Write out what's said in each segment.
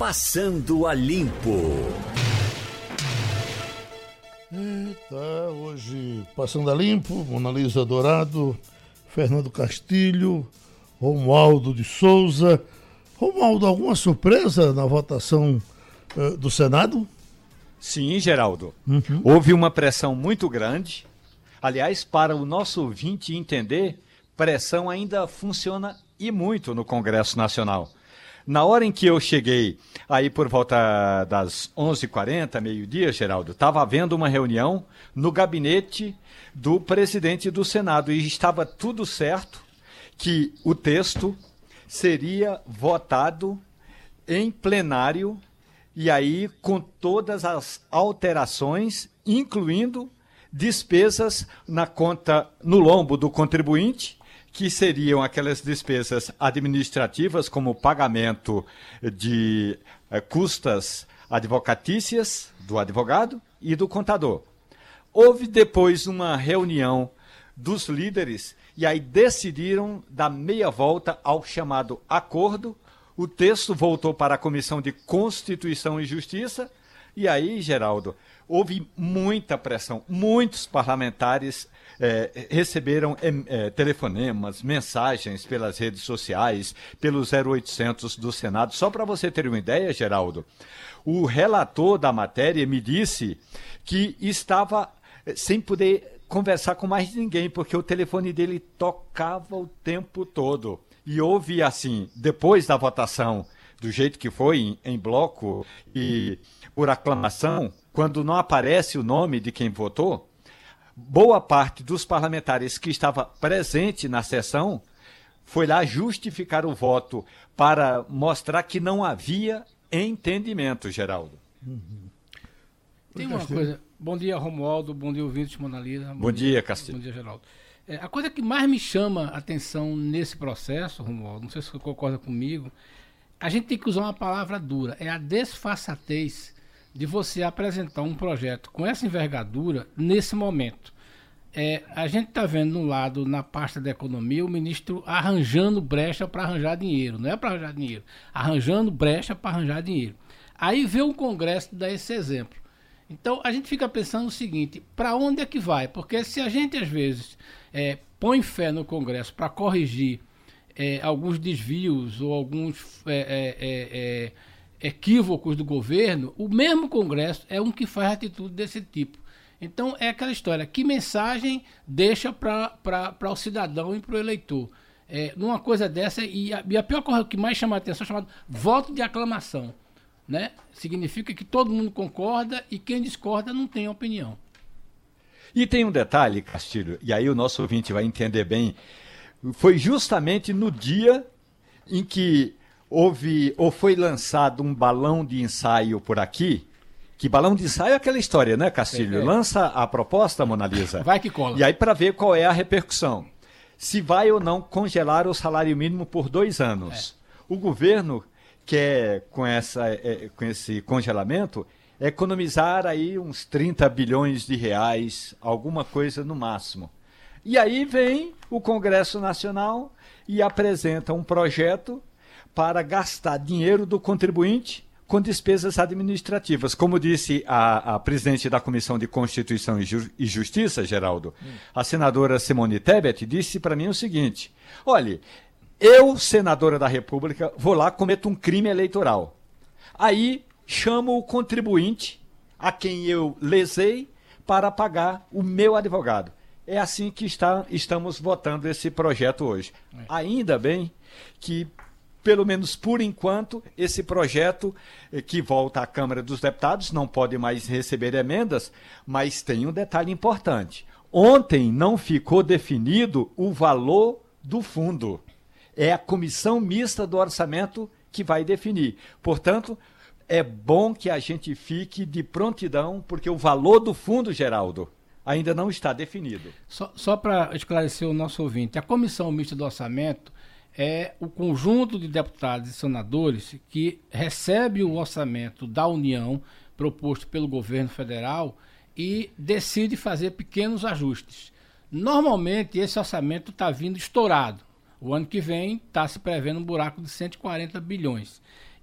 Passando a Limpo. Eita, hoje Passando a Limpo, Mona Lisa Dourado, Fernando Castilho, Romualdo de Souza. Romualdo, alguma surpresa na votação uh, do Senado? Sim, Geraldo. Uhum. Houve uma pressão muito grande. Aliás, para o nosso ouvinte entender, pressão ainda funciona e muito no Congresso Nacional. Na hora em que eu cheguei, aí por volta das 11h40, meio-dia, Geraldo, estava havendo uma reunião no gabinete do presidente do Senado e estava tudo certo que o texto seria votado em plenário e aí com todas as alterações, incluindo despesas na conta no lombo do contribuinte que seriam aquelas despesas administrativas, como pagamento de eh, custas advocatícias do advogado e do contador. Houve depois uma reunião dos líderes e aí decidiram dar meia volta ao chamado acordo. O texto voltou para a Comissão de Constituição e Justiça. E aí, Geraldo, houve muita pressão. Muitos parlamentares é, receberam é, é, telefonemas, mensagens pelas redes sociais, pelo 0800 do Senado. Só para você ter uma ideia, Geraldo, o relator da matéria me disse que estava é, sem poder conversar com mais ninguém, porque o telefone dele tocava o tempo todo. E houve assim, depois da votação, do jeito que foi, em, em bloco e por aclamação, quando não aparece o nome de quem votou, boa parte dos parlamentares que estava presente na sessão foi lá justificar o voto para mostrar que não havia entendimento, Geraldo. Uhum. Tem uma coisa. Bom dia, Romualdo. Bom dia, ouvintes Monalisa. Bom, bom dia, dia, Castilho. Bom dia, Geraldo. É, a coisa que mais me chama a atenção nesse processo, Romualdo, não sei se você concorda comigo, a gente tem que usar uma palavra dura, é a desfaçatez de você apresentar um projeto com essa envergadura nesse momento. É, a gente está vendo no lado, na pasta da economia, o ministro arranjando brecha para arranjar dinheiro. Não é para arranjar dinheiro, arranjando brecha para arranjar dinheiro. Aí vê o Congresso dar esse exemplo. Então a gente fica pensando o seguinte: para onde é que vai? Porque se a gente às vezes é, põe fé no Congresso para corrigir é, alguns desvios ou alguns é, é, é, é equívocos do governo, o mesmo Congresso é um que faz atitude desse tipo. Então é aquela história, que mensagem deixa para o cidadão e para o eleitor? É, numa coisa dessa, e a, e a pior coisa que mais chama a atenção é chamado voto de aclamação. Né? Significa que todo mundo concorda e quem discorda não tem opinião. E tem um detalhe, Castilho, e aí o nosso ouvinte vai entender bem. Foi justamente no dia em que houve ou foi lançado um balão de ensaio por aqui. Que balão de ensaio é aquela história, né, Castilho? É, é. Lança a proposta, Mona Lisa. Vai que cola. E aí para ver qual é a repercussão. Se vai ou não congelar o salário mínimo por dois anos. É. O governo quer, com, essa, é, com esse congelamento, economizar aí uns 30 bilhões de reais, alguma coisa no máximo. E aí vem o Congresso Nacional e apresenta um projeto para gastar dinheiro do contribuinte com despesas administrativas. Como disse a, a presidente da Comissão de Constituição e, Ju, e Justiça, Geraldo, hum. a senadora Simone Tebet, disse para mim o seguinte: olhe, eu, senadora da República, vou lá cometo um crime eleitoral. Aí chamo o contribuinte a quem eu lesei para pagar o meu advogado. É assim que está, estamos votando esse projeto hoje. É. Ainda bem que pelo menos por enquanto, esse projeto eh, que volta à Câmara dos Deputados não pode mais receber emendas, mas tem um detalhe importante. Ontem não ficou definido o valor do fundo. É a comissão mista do orçamento que vai definir. Portanto, é bom que a gente fique de prontidão, porque o valor do fundo, Geraldo, ainda não está definido. Só, só para esclarecer o nosso ouvinte, a comissão mista do orçamento é o conjunto de deputados e senadores que recebe o orçamento da União proposto pelo governo federal e decide fazer pequenos ajustes. Normalmente esse orçamento está vindo estourado. O ano que vem está se prevendo um buraco de 140 bilhões.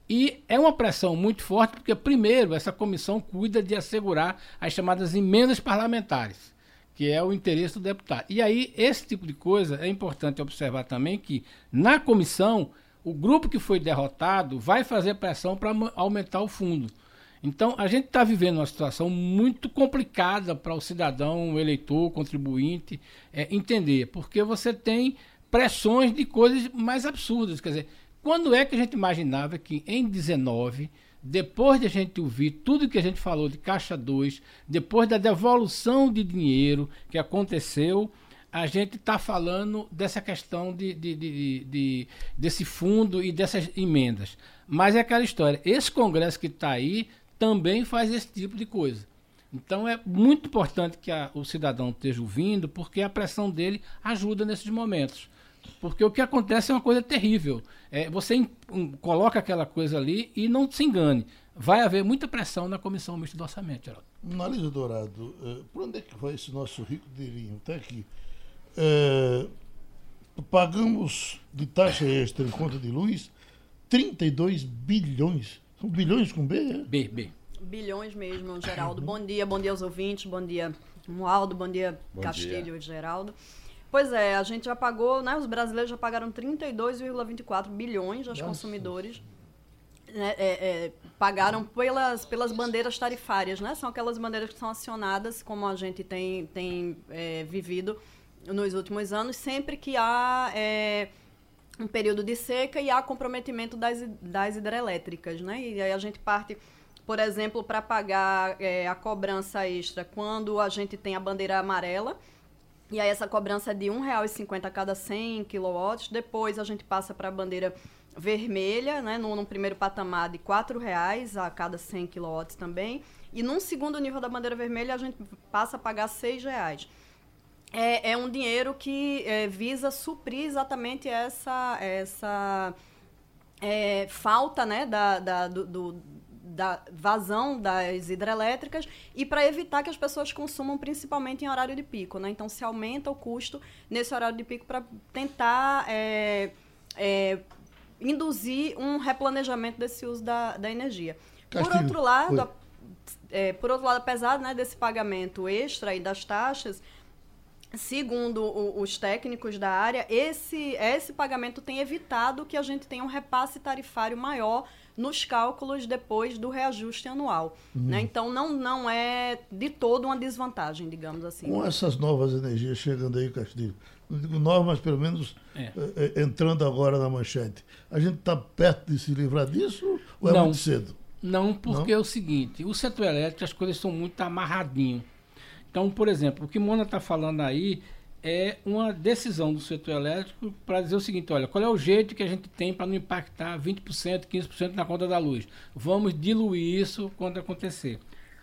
E é uma pressão muito forte, porque, primeiro, essa comissão cuida de assegurar as chamadas emendas parlamentares, que é o interesse do deputado. E aí, esse tipo de coisa, é importante observar também que, na comissão, o grupo que foi derrotado vai fazer pressão para aumentar o fundo. Então, a gente está vivendo uma situação muito complicada para o cidadão, o eleitor, o contribuinte é, entender, porque você tem pressões de coisas mais absurdas. Quer dizer, quando é que a gente imaginava que em 19, depois de a gente ouvir tudo que a gente falou de Caixa 2, depois da devolução de dinheiro que aconteceu, a gente está falando dessa questão de, de, de, de, desse fundo e dessas emendas. Mas é aquela história. Esse Congresso que está aí também faz esse tipo de coisa. Então é muito importante que a, o cidadão esteja ouvindo, porque a pressão dele ajuda nesses momentos. Porque o que acontece é uma coisa terrível. É, você in, um, coloca aquela coisa ali e não se engane. Vai haver muita pressão na comissão mista do orçamento, Geraldo. Analisa Dourado, uh, por onde é que vai esse nosso rico dinheirinho? Está aqui. Uh, pagamos de taxa extra em conta de luz 32 bilhões são bilhões com B, é? B, B. Bilhões mesmo, Geraldo. Bom dia, bom dia aos ouvintes, bom dia, Moaldo, bom dia, bom Castilho dia. e Geraldo. Pois é, a gente já pagou, né? Os brasileiros já pagaram 32,24 bilhões aos Nossa. consumidores. Né, é, é, pagaram pelas, pelas bandeiras tarifárias, né? São aquelas bandeiras que são acionadas, como a gente tem, tem é, vivido nos últimos anos, sempre que há é, um período de seca e há comprometimento das, das hidrelétricas, né? E aí a gente parte, por exemplo, para pagar é, a cobrança extra quando a gente tem a bandeira amarela, e aí essa cobrança é de R$ 1,50 a cada 100 kW, depois a gente passa para a bandeira vermelha, né, num, primeiro patamar de R$ 4,00 a cada 100 kW também, e num segundo nível da bandeira vermelha a gente passa a pagar R$ 6,00 é, é um dinheiro que é, visa suprir exatamente essa, essa é, falta né, da, da, do, do, da vazão das hidrelétricas e para evitar que as pessoas consumam principalmente em horário de pico. Né? Então, se aumenta o custo nesse horário de pico para tentar é, é, induzir um replanejamento desse uso da, da energia. Castilho, por outro lado, é, por outro lado, apesar né, desse pagamento extra e das taxas, segundo o, os técnicos da área, esse, esse pagamento tem evitado que a gente tenha um repasse tarifário maior nos cálculos depois do reajuste anual. Uhum. Né? Então, não, não é de todo uma desvantagem, digamos assim. Com essas novas energias chegando aí, Castilho, não digo novas, mas pelo menos é. É, entrando agora na manchete, a gente está perto de se livrar disso ou é não, muito cedo? Não, porque não? é o seguinte, o setor elétrico, as coisas são muito amarradinhas. Então, por exemplo, o que Mona está falando aí é uma decisão do setor elétrico para dizer o seguinte: olha, qual é o jeito que a gente tem para não impactar 20%, 15% na conta da luz? Vamos diluir isso quando acontecer.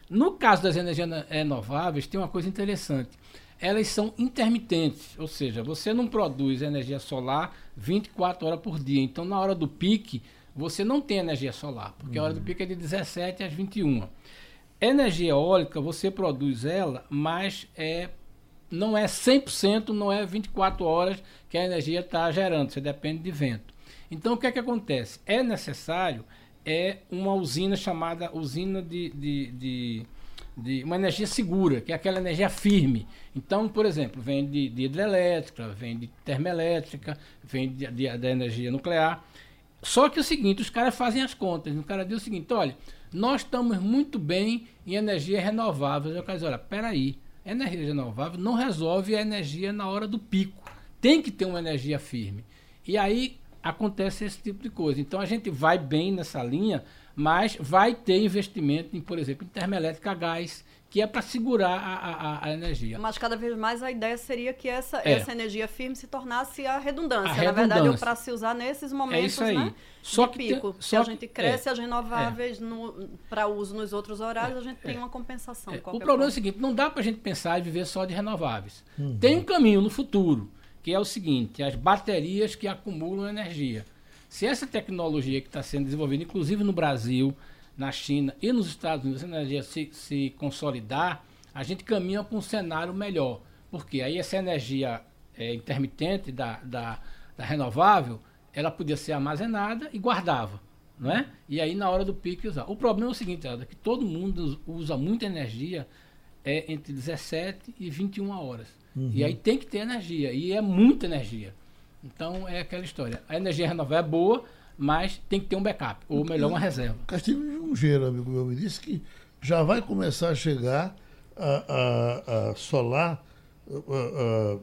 No caso das energias renováveis, tem uma coisa interessante. Elas são intermitentes, ou seja, você não produz energia solar 24 horas por dia. Então, na hora do pique, você não tem energia solar, porque uhum. a hora do uhum. pique é de 17 às 21. Energia eólica, você produz ela, mas é não é 100%, não é 24 horas que a energia está gerando, você depende de vento. Então, o que é que acontece? É necessário é uma usina chamada usina de, de, de, de uma energia segura, que é aquela energia firme. Então, por exemplo, vem de, de hidrelétrica, vem de termoelétrica, vem de, de, da energia nuclear. Só que é o seguinte, os caras fazem as contas. O cara diz o seguinte, olha, nós estamos muito bem em energia renovável. Eu quero dizer, olha, peraí, energia renovável não resolve a energia na hora do pico. Tem que ter uma energia firme. E aí acontece esse tipo de coisa. Então a gente vai bem nessa linha, mas vai ter investimento em, por exemplo, em termoelétrica a gás, que é para segurar a, a, a, energia. Mas cada vez mais a ideia seria que essa, é. essa energia firme se tornasse a redundância. A Na redundância. verdade, ou para se usar nesses momentos é isso aí. Né, só de que pico. Tem, se a gente cresce é, as renováveis é. para uso nos outros horários, a gente tem é. uma compensação. É. O problema é o seguinte, não dá para a gente pensar e viver só de renováveis. Uhum. Tem um caminho no futuro, que é o seguinte, as baterias que acumulam energia. Se essa tecnologia que está sendo desenvolvida, inclusive no Brasil, na China e nos Estados Unidos, a energia se, se consolidar, a gente caminha para um cenário melhor. Porque aí essa energia é, intermitente da, da, da, renovável, ela podia ser armazenada e guardava. não é? E aí na hora do pico usar. O problema é o seguinte, é que todo mundo usa muita energia é entre 17 e 21 horas. Uhum. E aí tem que ter energia, e é muita energia. Então é aquela história. A energia renovável é boa, mas tem que ter um backup, ou melhor, uma reserva. Castilho Jungeiro, amigo meu, me disse que já vai começar a chegar a, a, a solar, a,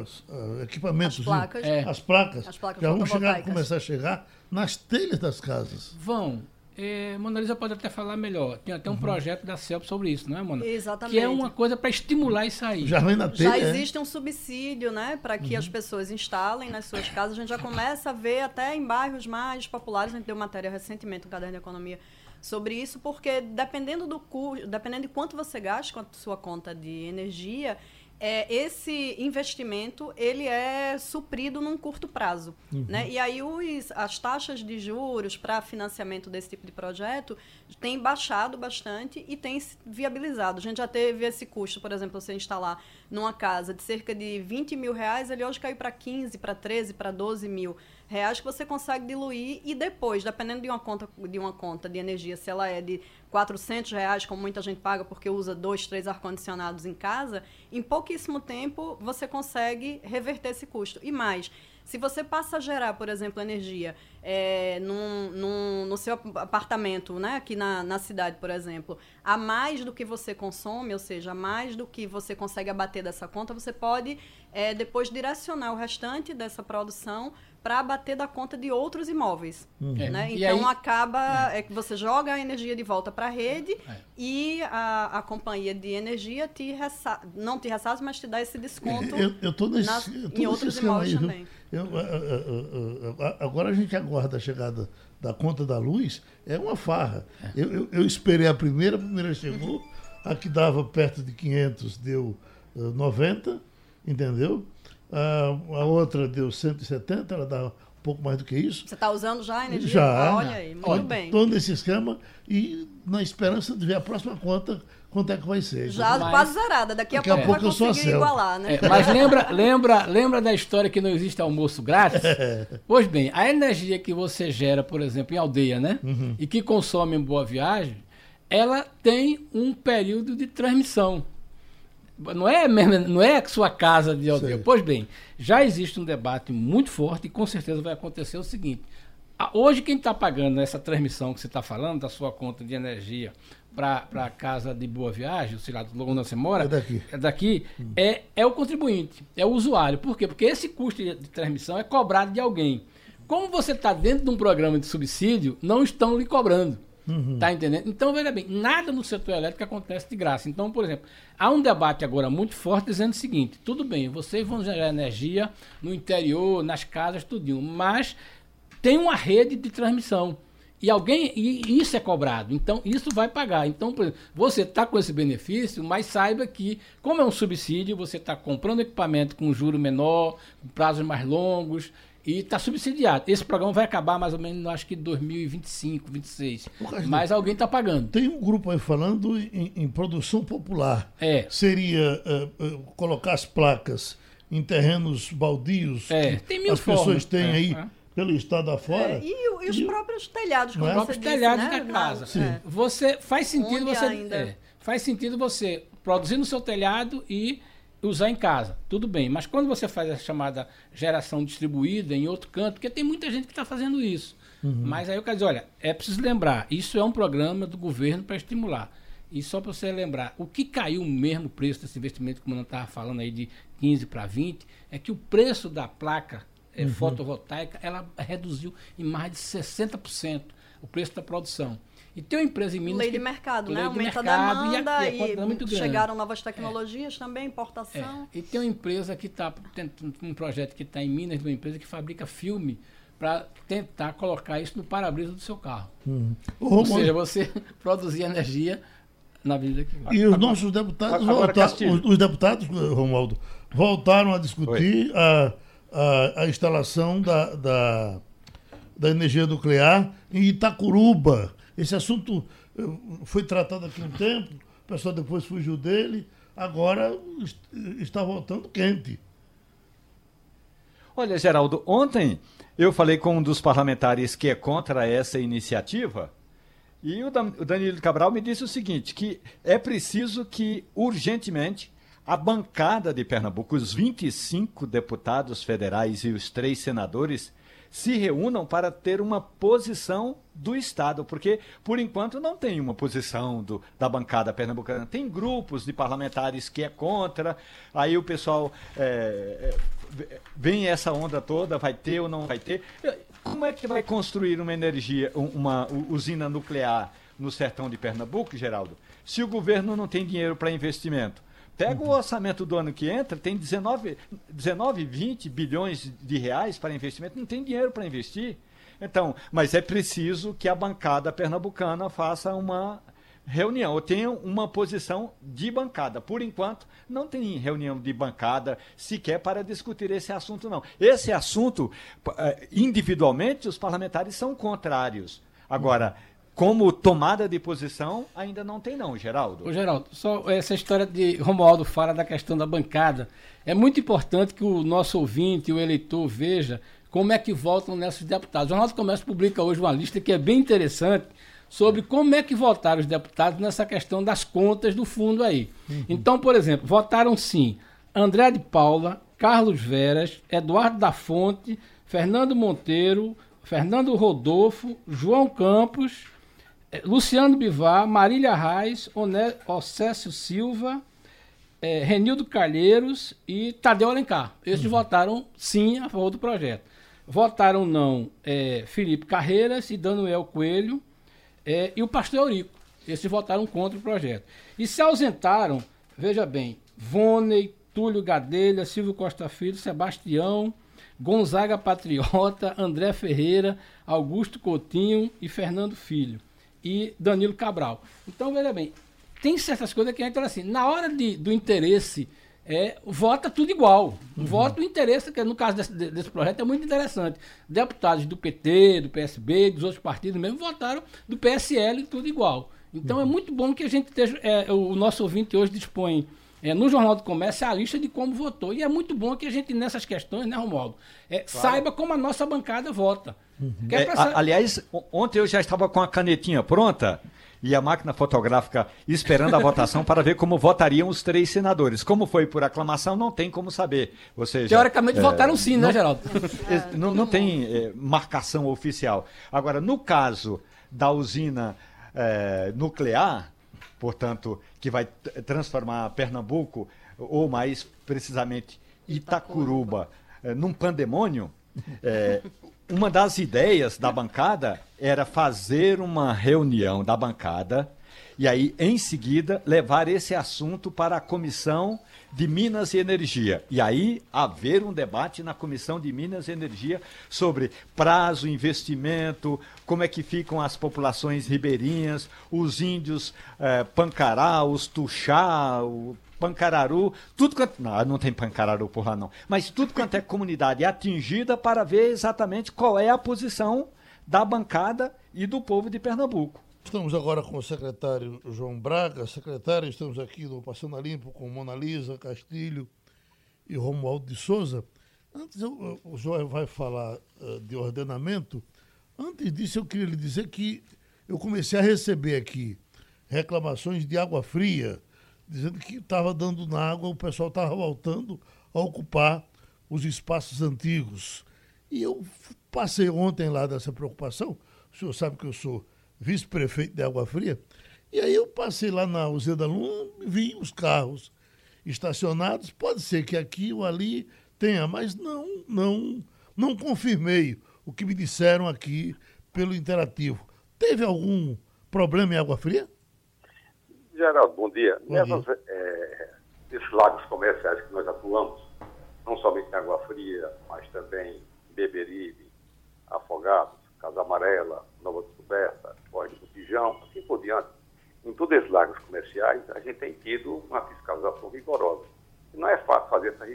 as, equipamentos, as placas, é. as placas, as placas já vão chegar, começar a chegar nas telhas das casas. Vão. É, Mona Lisa pode até falar melhor. Tem até um uhum. projeto da CELP sobre isso, não é, Mona? Exatamente. Que é uma coisa para estimular isso aí. Já vem na Já é? existe é? um subsídio, né, para que uhum. as pessoas instalem nas suas casas. A gente já começa a ver até em bairros mais populares. A gente deu matéria recentemente no Caderno de Economia sobre isso, porque dependendo do custo, dependendo de quanto você gasta com a sua conta de energia, é, esse investimento ele é suprido num curto prazo. Uhum. Né? E aí os, as taxas de juros para financiamento desse tipo de projeto têm baixado bastante e têm viabilizado. A gente já teve esse custo, por exemplo, você instalar numa casa de cerca de 20 mil reais, ele hoje caiu para 15, para 13, para 12 mil reais que você consegue diluir e depois, dependendo de uma conta de uma conta de energia, se ela é de 400 reais, como muita gente paga porque usa dois, três ar-condicionados em casa, em pouquíssimo tempo você consegue reverter esse custo. E mais, se você passa a gerar, por exemplo, energia é, num, num, no seu apartamento, né, aqui na, na cidade, por exemplo, a mais do que você consome, ou seja, a mais do que você consegue abater dessa conta, você pode é, depois direcionar o restante dessa produção para abater da conta de outros imóveis. Uhum. Né? Então aí, acaba é. é. que você joga a energia de volta para a rede é. e a, a companhia de energia te ressa... não te ressarce, mas te dá esse desconto eu, eu tô nesse, nas, eu tô em outros imóveis aí, também. Eu, agora a gente aguarda a chegada da conta da luz, é uma farra. É. Eu, eu, eu, esperei a primeira, a primeira chegou, a que dava perto de 500 deu uh, 90, entendeu? A, a outra deu 170, ela dá um pouco mais do que isso. Você está usando já a energia? Já. Olha aí, muito Olha, bem. Estou nesse esquema e na esperança de ver a próxima conta quanto é que vai ser. Já mas, quase zerada. Daqui a pouco, a pouco vai conseguir igualar, né? É, mas lembra, lembra, lembra da história que não existe almoço grátis? Pois bem, a energia que você gera, por exemplo, em aldeia, né? Uhum. E que consome em Boa Viagem, ela tem um período de transmissão. Não é, não é a sua casa de aldeia. Pois bem, já existe um debate muito forte e com certeza vai acontecer o seguinte. Hoje, quem está pagando essa transmissão que você está falando, da sua conta de energia para a casa de boa viagem, sei lá, onde você mora, é daqui, é, daqui hum. é, é o contribuinte, é o usuário. Por quê? Porque esse custo de, de transmissão é cobrado de alguém. Como você está dentro de um programa de subsídio, não estão lhe cobrando. Uhum. Tá entendendo? Então, veja bem, nada no setor elétrico acontece de graça. Então, por exemplo, há um debate agora muito forte dizendo o seguinte: tudo bem, vocês vão gerar energia no interior, nas casas, tudinho, mas tem uma rede de transmissão. E alguém, e isso é cobrado, então isso vai pagar. Então, por exemplo, você está com esse benefício, mas saiba que, como é um subsídio, você está comprando equipamento com juro menor, com prazos mais longos, e está subsidiado. Esse programa vai acabar mais ou menos, acho que 2025, 2026. Mas alguém está pagando. Tem um grupo aí falando em, em produção popular. É. Seria uh, uh, colocar as placas em terrenos baldios é. que Tem mil as formas. pessoas têm é. aí é. pelo estado afora. É. E, e, os e, próprios telhados, como os próprios disse, telhados né? da casa. É. Você faz sentido Onde você é, faz sentido você produzir no seu telhado e usar em casa, tudo bem. Mas quando você faz a chamada geração distribuída em outro canto, porque tem muita gente que está fazendo isso. Uhum. Mas aí eu quero dizer, olha, é preciso lembrar, isso é um programa do governo para estimular. E só para você lembrar, o que caiu mesmo o preço desse investimento, como eu estava falando aí, de 15 para 20, é que o preço da placa é, uhum. fotovoltaica, ela reduziu em mais de 60% o preço da produção. E tem uma empresa em Minas. Lei de mercado, né? Aumenta a demanda e, a, e, e chegaram novas tecnologias é. também, importação. É. E tem uma empresa que está. um projeto que está em Minas, uma empresa que fabrica filme para tentar colocar isso no para-brisa do seu carro. Uhum. Ou seja, você produzir energia na vida que vai. E os nossos deputados voltaram, os, os, deputados, Romualdo, voltaram a discutir a, a, a, instalação da, da, da energia nuclear em Itacuruba. Esse assunto eh, foi tratado aqui um tempo, o pessoal depois fugiu dele, agora está voltando quente. Olha, Geraldo, ontem eu falei com um dos parlamentares que é contra essa iniciativa, e o Danilo Cabral me disse o seguinte, que é preciso que, urgentemente, a bancada de Pernambuco, os 25 deputados federais e os três senadores, se reúnam para ter uma posição do Estado, porque, por enquanto, não tem uma posição do, da bancada pernambucana. Tem grupos de parlamentares que é contra, aí o pessoal é, é, vem essa onda toda, vai ter ou não vai ter. Como é que vai construir uma energia, uma usina nuclear no sertão de Pernambuco, Geraldo, se o governo não tem dinheiro para investimento? Pega o orçamento do ano que entra, tem 19, 19 20 bilhões de reais para investimento, não tem dinheiro para investir. Então, mas é preciso que a bancada pernambucana faça uma reunião, ou tenha uma posição de bancada. Por enquanto, não tem reunião de bancada sequer para discutir esse assunto, não. Esse assunto, eh, individualmente, os parlamentares são contrários. Agora, como tomada de posição, ainda não tem não, Geraldo. Ô, Geraldo, só essa história de Romualdo fala da questão da bancada. É muito importante que o nosso ouvinte, o eleitor, veja como é que votam nesses deputados. O Jornal do Comércio publica hoje uma lista que é bem interessante sobre como é que votaram os deputados nessa questão das contas do fundo aí. Uhum. Então, por exemplo, votaram sim André de Paula, Carlos Veras, Eduardo da Fonte, Fernando Monteiro, Fernando Rodolfo, João Campos, Luciano Bivar, Marília Reis, Océsio Silva, é, Renildo Calheiros e Tadeu Alencar. Esses uhum. votaram sim a favor do projeto. Votaram não é, Felipe Carreiras e Daniel Coelho é, e o pastor Eurico. Esses votaram contra o projeto. E se ausentaram, veja bem, Voney, Túlio Gadelha, Silvio Costa Filho, Sebastião, Gonzaga Patriota, André Ferreira, Augusto Coutinho e Fernando Filho e Danilo Cabral. Então, veja bem, tem certas coisas que entra assim, na hora de, do interesse, é, vota tudo igual. Uhum. Vota o interesse, que no caso desse, desse projeto é muito interessante. Deputados do PT, do PSB, dos outros partidos mesmo, votaram do PSL, tudo igual. Então é uhum. é muito bom que a gente esteja, é, o nosso ouvinte hoje dispõe é, no Jornal do Comércio a lista de como votou. E é muito bom que a gente, nessas questões, né, Romualdo, é, claro. saiba como a nossa bancada vota. Uhum. É, a, aliás, ontem eu já estava com a canetinha pronta e a máquina fotográfica esperando a votação para ver como votariam os três senadores. Como foi por aclamação, não tem como saber. Ou seja, Teoricamente é, votaram sim, né, não, né, Geraldo? não, não tem é, marcação oficial. Agora, no caso da usina é, nuclear, portanto, que vai transformar Pernambuco, ou mais precisamente Itacuruba, é, num pandemônio, é, uma das ideias da bancada era fazer uma reunião da bancada e aí, em seguida, levar esse assunto para a comissão de Minas e Energia. E aí haver um debate na Comissão de Minas e Energia sobre prazo, investimento, como é que ficam as populações ribeirinhas, os índios eh, Pancará, os Tuxá, o Pancararu, tudo quanto. Não, não tem Pancararu por lá não. Mas tudo quanto é comunidade atingida para ver exatamente qual é a posição da bancada e do povo de Pernambuco. Estamos agora com o secretário João Braga. Secretário, estamos aqui no Passando a Limpo com Mona Lisa Castilho e Romualdo de Souza. Antes, eu, o João vai falar uh, de ordenamento. Antes disso, eu queria lhe dizer que eu comecei a receber aqui reclamações de água fria dizendo que estava dando na água, o pessoal estava voltando a ocupar os espaços antigos. E eu passei ontem lá dessa preocupação. O senhor sabe que eu sou vice-prefeito de Água Fria. E aí eu passei lá na Usina da Luna, vi os carros estacionados. Pode ser que aqui ou ali tenha, mas não, não, não confirmei o que me disseram aqui pelo interativo. Teve algum problema em Água Fria? Geraldo, bom dia. Bom Nessas, dia. É, esses lagos comerciais que nós atuamos, não somente em Água Fria, mas também em Beberibe, Afogados, Casa Amarela, Nova Descoberta, Corte do Pijão, assim por diante. Em todos esses lagos comerciais, a gente tem tido uma fiscalização rigorosa. E não é fácil fazer essa,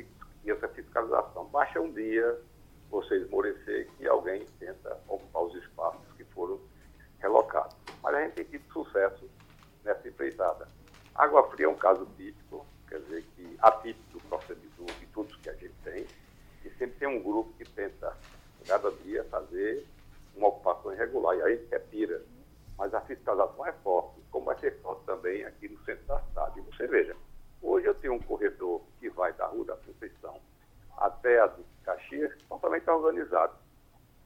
essa fiscalização. Basta um dia você esmorecer que alguém tenta ocupar os espaços que foram relocados. Mas a gente tem tido sucesso nessa empreitada. Água Fria é um caso típico, quer dizer, que atípico do procedimento de tudo que a gente tem, e sempre tem um grupo que tenta cada dia fazer uma ocupação irregular. E aí retira. Mas a fiscalização é forte, como vai ser forte também aqui no centro da cidade. E você veja, hoje eu tenho um corredor que vai da Rua da Conceição até a do Caxias, totalmente organizado.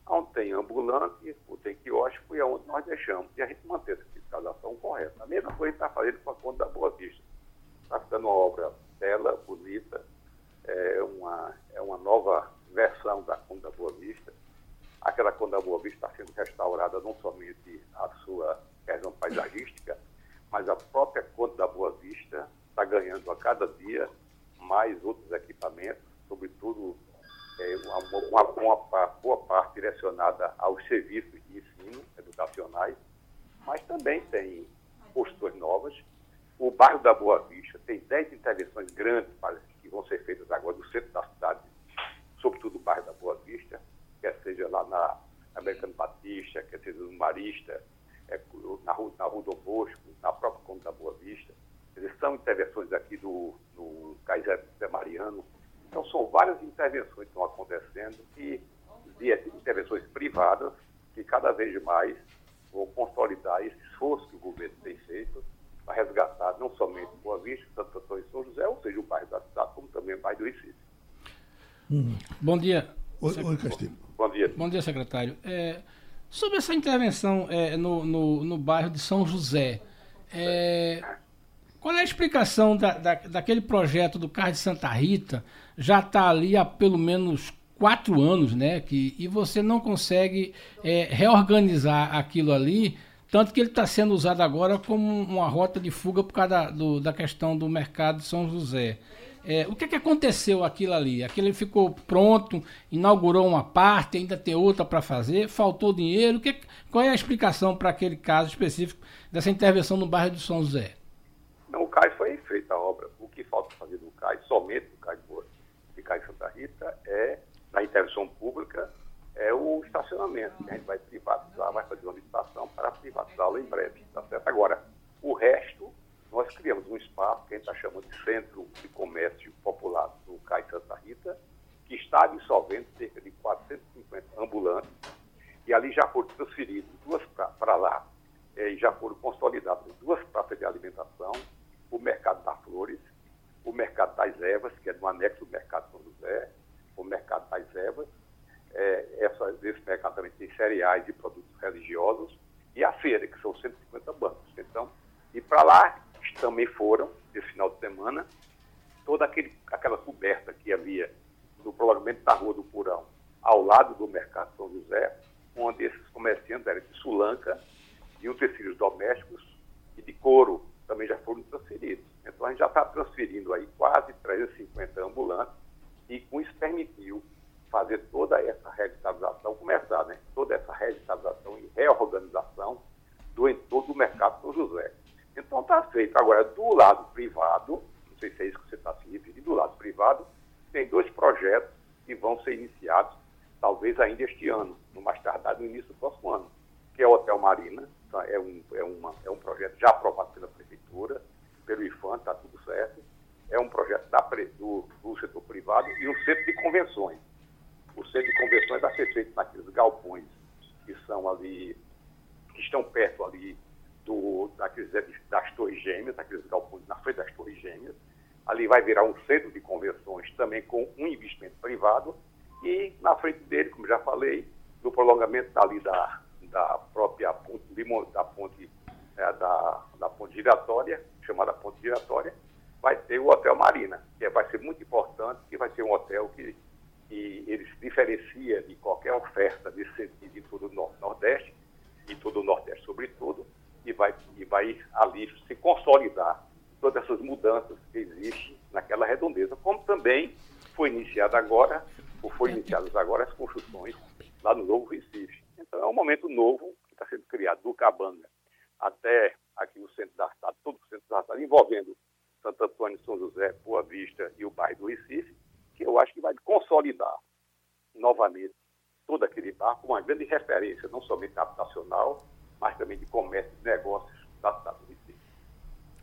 Onde tem ambulante, tem quiosque, e é onde nós deixamos. E a gente mantém essa fiscalização correta. A mesma coisa está fazendo com a conta da Boa Vista. Está ficando uma obra bela, bonita, é uma, é uma nova versão da conta da Boa Vista Aquela Conda Boa Vista está sendo restaurada não somente a sua questão paisagística, mas a própria Conta da Boa Vista está ganhando a cada dia mais outros equipamentos, sobretudo é, uma, uma, uma, boa parte direcionada aos serviços de ensino educacionais, mas também tem construções novas. O bairro da Boa Vista tem 10 intervenções grandes que vão ser feitas agora no centro da cidade, sobretudo o bairro da Boa Vista quer seja lá na Americano Batista, quer seja no Marista, é, na, rua, na Rua do Bosco, na própria Conta da Boa Vista. Eles são intervenções aqui do, no Caizé Mariano. Então, são várias intervenções que estão acontecendo e de intervenções privadas que cada vez mais vão consolidar esse esforço que o governo tem feito para resgatar não somente Boa Vista, Santo Antônio e São José, ou seja, o bairro da cidade, como também o bairro do Recife. Hum. Bom dia. Oi, oi Castilho. Bom dia. Bom dia, secretário. É, sobre essa intervenção é, no, no, no, bairro de São José, é, qual é a explicação da, da, daquele projeto do Carro de Santa Rita? Já está ali há pelo menos quatro anos, né? Que, e você não consegue é, reorganizar aquilo ali, tanto que ele está sendo usado agora como uma rota de fuga por causa da, do, da questão do mercado de São José. É, o que, é que aconteceu aquilo ali? Aquilo ficou pronto, inaugurou uma parte, ainda tem outra para fazer, faltou dinheiro. Que, qual é a explicação para aquele caso específico dessa intervenção no bairro do São José? Não, o CAI foi feita a obra. O que falta fazer no CAI, somente no CAI de CAI Santa Rita, é, na intervenção pública, é o estacionamento, que a gente vai privatizar, vai fazer uma licitação para privatizá-lo em breve. Tá certo? Agora, o resto nós criamos um espaço que a gente está chamando de Centro de Comércio Popular do CAI Santa Rita, que está absorvendo cerca de 450 ambulantes, e ali já foram transferidos duas para lá, é, e já foram consolidadas duas praças de alimentação, o Mercado das Flores, o Mercado das Ervas, que é no anexo do Mercado São José, o Mercado das Ervas, é, essa, esse mercado também tem cereais e produtos religiosos, e a feira, que são 150 bancos. Então, e para lá também foram, esse final de semana, toda aquele, aquela coberta que havia no prolongamento da Rua do Purão, ao lado do Mercado São José, onde esses comerciantes eram de sulanca, de utensílios domésticos e de couro, também já foram transferidos. Então a gente já está transferindo aí quase 350 ambulantes e com isso permitiu fazer toda essa revitalização, começar, né? Toda essa revitalização e reorganização do entorno do mercado São José. Então está feito. Agora, do lado privado, não sei se é isso que você está se referindo, do lado privado, tem dois projetos que vão ser iniciados, talvez ainda este ano, no mais tardar no início do próximo ano, que é o Hotel Marina, tá? é, um, é, uma, é um projeto já aprovado pela Prefeitura, pelo IFAM, está tudo certo. É um projeto da, do, do setor privado e um centro de convenções. O centro de convenções vai ser feito naqueles galpões que são ali, que estão perto ali do, daqueles, das Torres Gêmeas, daqueles galpões na frente das Torres Gêmeas. Ali vai virar um centro de convenções também com um investimento privado. E na frente dele, como já falei, no prolongamento ali da, da própria ponte, da ponte, é, da, da ponte giratória, chamada ponte giratória, vai ter o Hotel Marina, que vai ser muito importante, que vai ser um hotel que, que ele se diferencia de qualquer oferta desse sentido em todo o Nordeste, e todo o Nordeste sobretudo, e vai, e vai ali se consolidar todas essas mudanças que existem naquela redondeza, como também foi iniciada agora, ou foi iniciadas agora as construções lá no Novo Recife. Então é um momento novo que está sendo criado do Cabanga até aqui no centro da cidade, todo o centro da cidade, envolvendo Santo Antônio, São José, Boa Vista e o bairro do Recife, que eu acho que vai consolidar novamente todo aquele bairro como uma grande referência, não somente habitacional, mas também de comércio e negócios da cidade do Recife.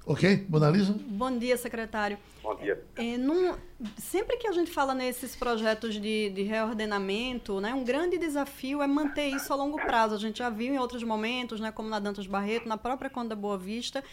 Ok, Bonalisa? Bom dia, secretário. Bom dia. É, num, sempre que a gente fala nesses projetos de, de, reordenamento, né, um grande desafio é manter isso a longo prazo. A gente já viu em outros momentos, né, como na Dantas Barreto, na própria Conda Boa Vista,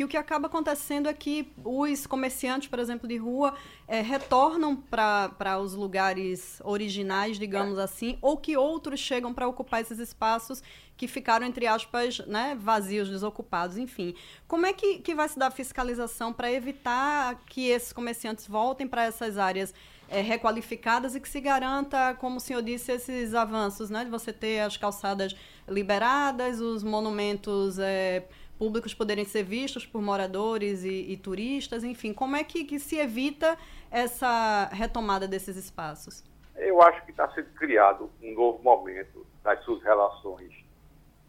que o que acaba acontecendo é que os comerciantes, por exemplo, de rua, é, retornam para os lugares originais, digamos assim, ou que outros chegam para ocupar esses espaços que ficaram, entre aspas, né, vazios, desocupados, enfim. Como é que, que vai se dar a fiscalização para evitar que esses comerciantes voltem para essas áreas é, requalificadas e que se garanta, como o senhor disse, esses avanços, né, de você ter as calçadas liberadas, os monumentos é, públicos poderem ser vistos por moradores e, e turistas, enfim, como é que, que se evita essa retomada desses espaços? Eu acho que está sendo criado um novo momento das suas relações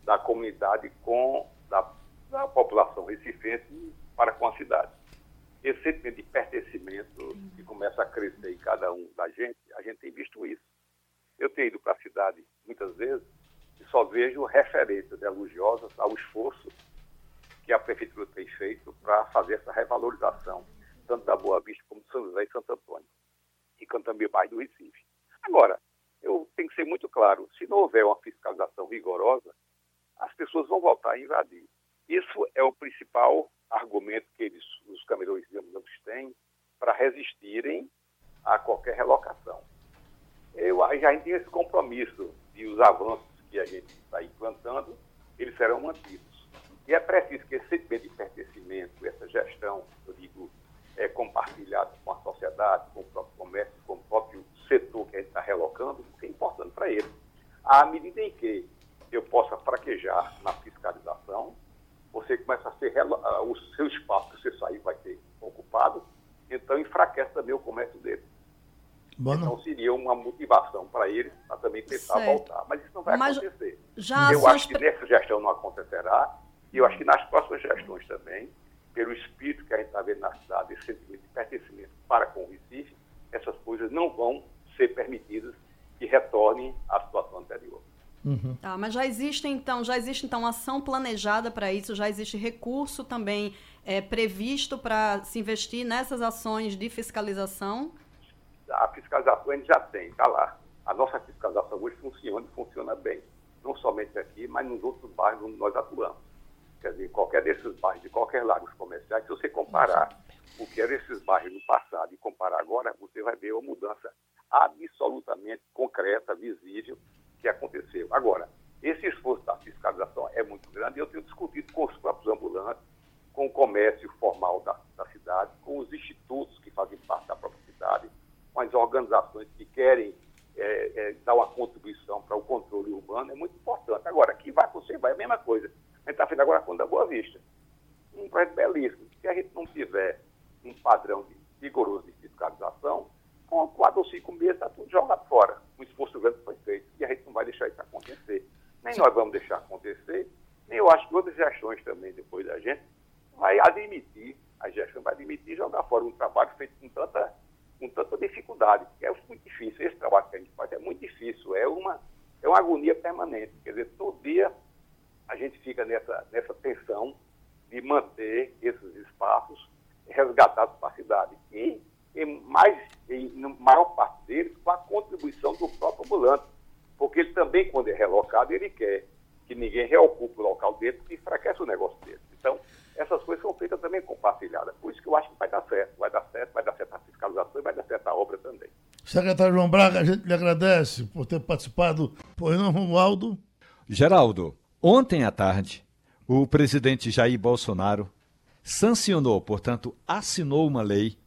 da comunidade com da, da população recifense para com a cidade. Esse sentimento de pertencimento que começa a crescer em cada um da gente, a gente tem visto isso. Eu tenho ido para a cidade muitas vezes e só vejo referências elogiosas ao esforço que a prefeitura tem feito para fazer essa revalorização, tanto da Boa Vista como de São José e Santo Antônio, e também bairro do Recife. Agora, eu tenho que ser muito claro, se não houver uma fiscalização rigorosa, as pessoas vão voltar a invadir. Isso é o principal argumento que eles, os camelões têm para resistirem a qualquer relocação. Eu, a gente tem esse compromisso de os avanços que a gente está implantando, eles serão mantidos. E é preciso que esse sentimento de pertencimento, essa gestão, eu digo, é compartilhado com a sociedade, com o próprio comércio, com o próprio setor que a gente está relocando, é importante para ele. À medida em que eu possa fraquejar na fiscalização, você começa a ser o seu espaço que você sair vai ser ocupado, então enfraquece também o comércio dele. Então seria uma motivação para eles a também tentar certo. voltar. Mas isso não vai Mas acontecer. eu acho que nessa gestão não acontecerá, e eu acho que nas próximas gestões também, pelo espírito que a gente está vendo na cidade, esse sentimento de pertencimento para com o Recife, essas coisas não vão ser permitidas que retornem à situação anterior. Uhum. Tá, mas já existe então, já existe então ação planejada para isso, já existe recurso também é, previsto para se investir nessas ações de fiscalização? A fiscalização a gente já tem, está lá. A nossa fiscalização hoje funciona e funciona bem. Não somente aqui, mas nos outros bairros onde nós atuamos. Quer dizer, qualquer desses bairros, de qualquer lagos comerciais, se você comparar o que era esses bairros no passado e comparar agora, você vai ver uma mudança absolutamente concreta, visível, que aconteceu. Agora, esse esforço da fiscalização é muito grande e eu tenho discutido com os próprios ambulantes, com o comércio formal da, da cidade, com os institutos que fazem parte da própria cidade, com as organizações que querem é, é, dar uma contribuição para o controle urbano, é muito importante. Agora, que vai conservar é a mesma coisa. A gente está fazendo agora a Conta Boa Vista. Um projeto belíssimo. Se a gente não tiver um padrão de, vigoroso de fiscalização, com quatro ou cinco meses está tudo jogado fora. Um esforço grande foi feito. E a gente não vai deixar isso acontecer. Nem nós vamos deixar acontecer, nem eu acho que outras gestões também, depois da gente, vai admitir, a gestão vai admitir jogar fora um trabalho feito com tanta, com tanta dificuldade. É muito difícil. Esse trabalho que a gente faz é muito difícil. É uma, é uma agonia permanente. Quer dizer, todo dia a gente fica nessa, nessa tensão de manter esses espaços resgatados para a cidade. E em, mais, em maior parte deles, com a contribuição do próprio ambulante. Porque ele também, quando é relocado, ele quer que ninguém reocupe o local dele, porque enfraquece o negócio dele. Então, essas coisas são feitas também compartilhadas. Por isso que eu acho que vai dar certo. Vai dar certo, vai dar certo a fiscalização e vai dar certo a obra também. Secretário João Braga, a gente lhe agradece por ter participado. Pois não, Romualdo? Geraldo, ontem à tarde, o presidente Jair Bolsonaro sancionou, portanto, assinou uma lei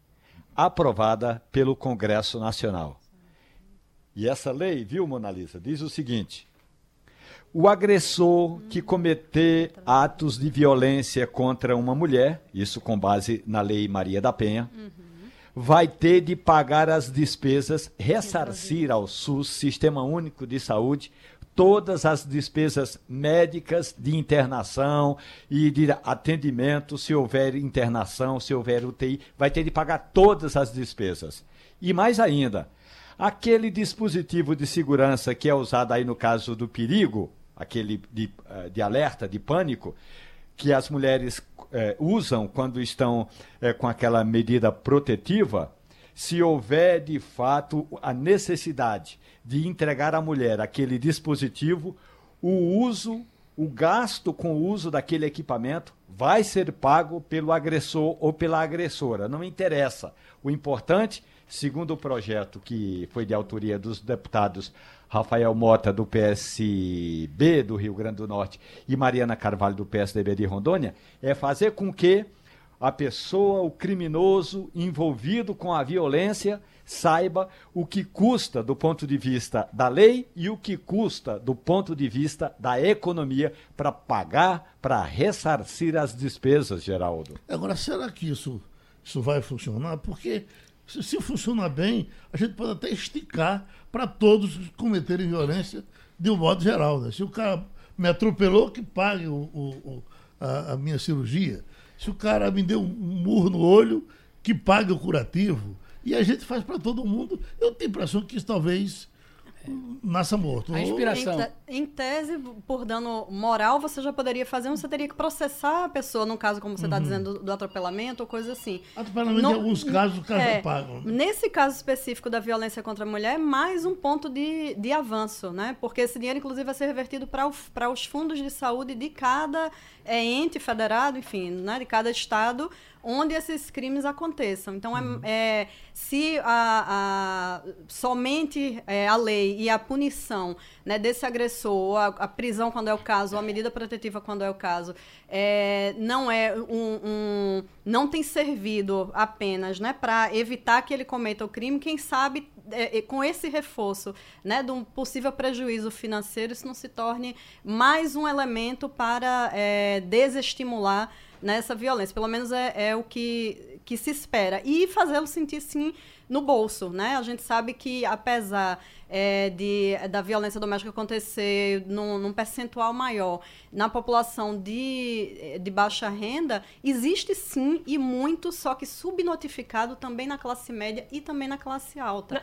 aprovada pelo Congresso Nacional. E essa lei, viu, Monalisa, diz o seguinte: o agressor que cometer atos de violência contra uma mulher, isso com base na Lei Maria da Penha, vai ter de pagar as despesas, ressarcir ao SUS, Sistema Único de Saúde, todas as despesas médicas de internação e de atendimento, se houver internação, se houver UTI, vai ter de pagar todas as despesas. E mais ainda, aquele dispositivo de segurança que é usado aí no caso do perigo, aquele de, eh, de alerta, de pânico, que as mulheres é, usam quando estão é, com aquela medida protetiva, se houver de fato a necessidade de entregar à mulher aquele dispositivo, o uso, o gasto com o uso daquele equipamento vai ser pago pelo agressor ou pela agressora. Não interessa. O importante, segundo o projeto que foi de autoria dos deputados Rafael Mota, do PSB do Rio Grande do Norte, e Mariana Carvalho, do PSDB de Rondônia, é fazer com que a pessoa, o criminoso envolvido com a violência, saiba o que custa do ponto de vista da lei e o que custa do ponto de vista da economia para pagar, para ressarcir as despesas, Geraldo. Agora, será que isso, isso vai funcionar? Porque se, se funcionar bem, a gente pode até esticar para todos cometerem violência de um modo geral. Né? Se o cara me atropelou, que pague o, o, a, a minha cirurgia. Se o cara me deu um murro no olho, que pague o curativo. E a gente faz para todo mundo. Eu tenho a impressão que isso talvez nasça morto. A inspiração. Em, te- em tese, por dano moral, você já poderia fazer, mas você teria que processar a pessoa, no caso, como você está dizendo, do, atropelamento ou coisa assim. Atropelamento, Não- em alguns casos, os caras é, não pagam. Nesse caso específico da violência contra a mulher, é mais um ponto de, de avanço, né? Porque esse dinheiro, inclusive, vai ser revertido para os fundos de saúde de cada é, ente federado, enfim, né? de cada estado, onde esses crimes aconteçam. Então, é, é, se a, a- somente é, a lei e a punição né, desse agressor, a, a prisão quando é o caso, ou a medida protetiva quando é o caso, é, não é um, um- não tem servido apenas né, para evitar que ele cometa o crime, quem sabe é, é, com esse reforço né, de um possível prejuízo financeiro, isso não se torne mais um elemento para é, desestimular nessa violência. Pelo menos é, é o que, que se espera. E fazê-lo sentir, sim, no bolso. Né? A gente sabe que, apesar é, de, da violência doméstica acontecer num, num percentual maior na população de, de baixa renda, existe sim e muito, só que subnotificado também na classe média e também na classe alta.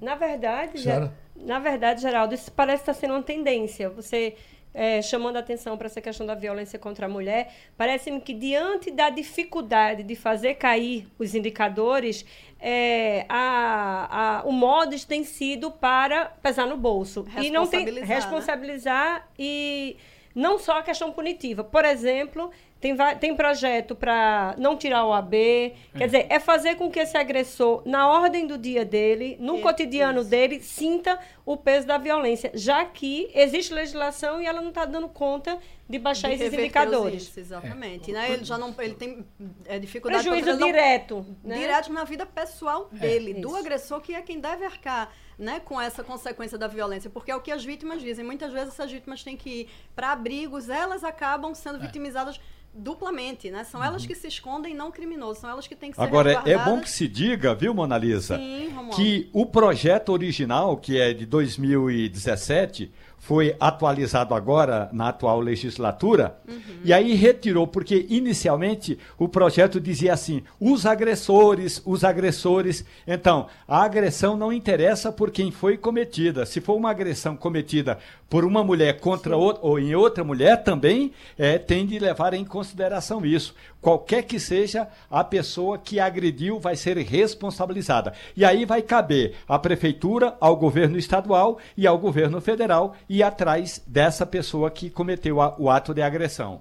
Na verdade, Sara? Ge- na verdade, Geraldo, isso parece estar sendo uma tendência. Você é, chamando a atenção para essa questão da violência contra a mulher, parece-me que diante da dificuldade de fazer cair os indicadores, é, a, a, o modus tem sido para pesar no bolso e não tem Responsabilizar, né? responsabilizar e não só a questão punitiva. Por exemplo, tem, tem projeto para não tirar o AB. Quer dizer, é fazer com que esse agressor, na ordem do dia dele, no Isso. cotidiano dele, sinta o peso da violência, já que existe legislação e ela não está dando conta de baixar De esses indicadores. índices, exatamente. Né? Ele já não ele tem é, dificuldade Prejuízo ele não- direto. Né? direto na vida pessoal dele, do isso. agressor, que é quem deve arcar né, com essa consequência da violência. Porque é o que as vítimas dizem. Muitas vezes essas vítimas têm que ir para abrigos, elas acabam sendo vitimizadas duplamente, né? São elas que se escondem, não criminosos. São elas que têm que ser Agora, é bom que se diga, viu, Mona Lisa, Sim, que o projeto original, que é de 2017, foi atualizado agora na atual legislatura, e aí retirou, porque inicialmente o projeto dizia assim: os agressores, os agressores. Então, a agressão não interessa por quem foi cometida. Se for uma agressão cometida por uma mulher contra outra, ou em outra mulher, também é, tem de levar em consideração isso. Qualquer que seja a pessoa que agrediu, vai ser responsabilizada. E aí vai caber à prefeitura, ao governo estadual e ao governo federal ir atrás dessa pessoa que cometeu a- o ato de agressão.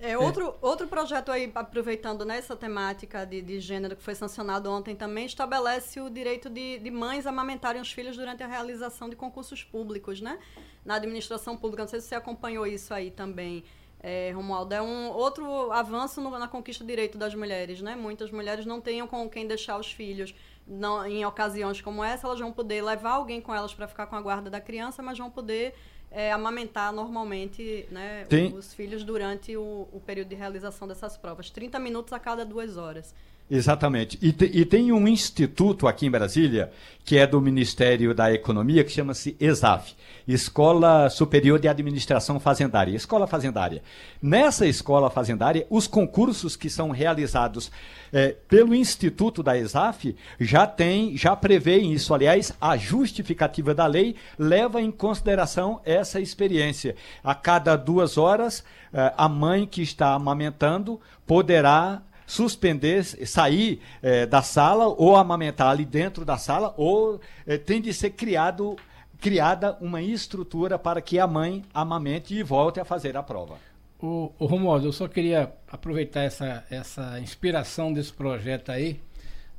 É, outro, outro projeto aí, aproveitando nessa temática de, de gênero que foi sancionado ontem também, estabelece o direito de, de mães amamentarem os filhos durante a realização de concursos públicos, né? Na administração pública. Não sei se você acompanhou isso aí também, é, Romualdo. É um outro avanço no- na conquista do direito das mulheres, né? Muitas mulheres não tenham com quem deixar os filhos. Não, em ocasiões como essa, elas vão poder levar alguém com elas para ficar com a guarda da criança, mas vão poder é, amamentar normalmente né, Tem- os filhos durante o, o período de realização dessas provas. 30 minutos a cada duas horas. Exatamente. E, e, tem um instituto aqui em Brasília, que é do Ministério da Economia, que chama-se ESAF Escola Superior de Administração Fazendária. Escola Fazendária. Nessa escola fazendária, os concursos que são realizados é, pelo Instituto da ESAF já tem, já prevê isso. Aliás, a justificativa da lei leva em consideração essa experiência. A cada duas horas, é, a mãe que está amamentando poderá suspender, sair é, da sala ou amamentar ali dentro da sala, ou é, tem de ser criado, criada uma estrutura para que a mãe amamente e volte a fazer a prova. O, o Romualdo, eu só queria aproveitar essa, essa inspiração desse projeto aí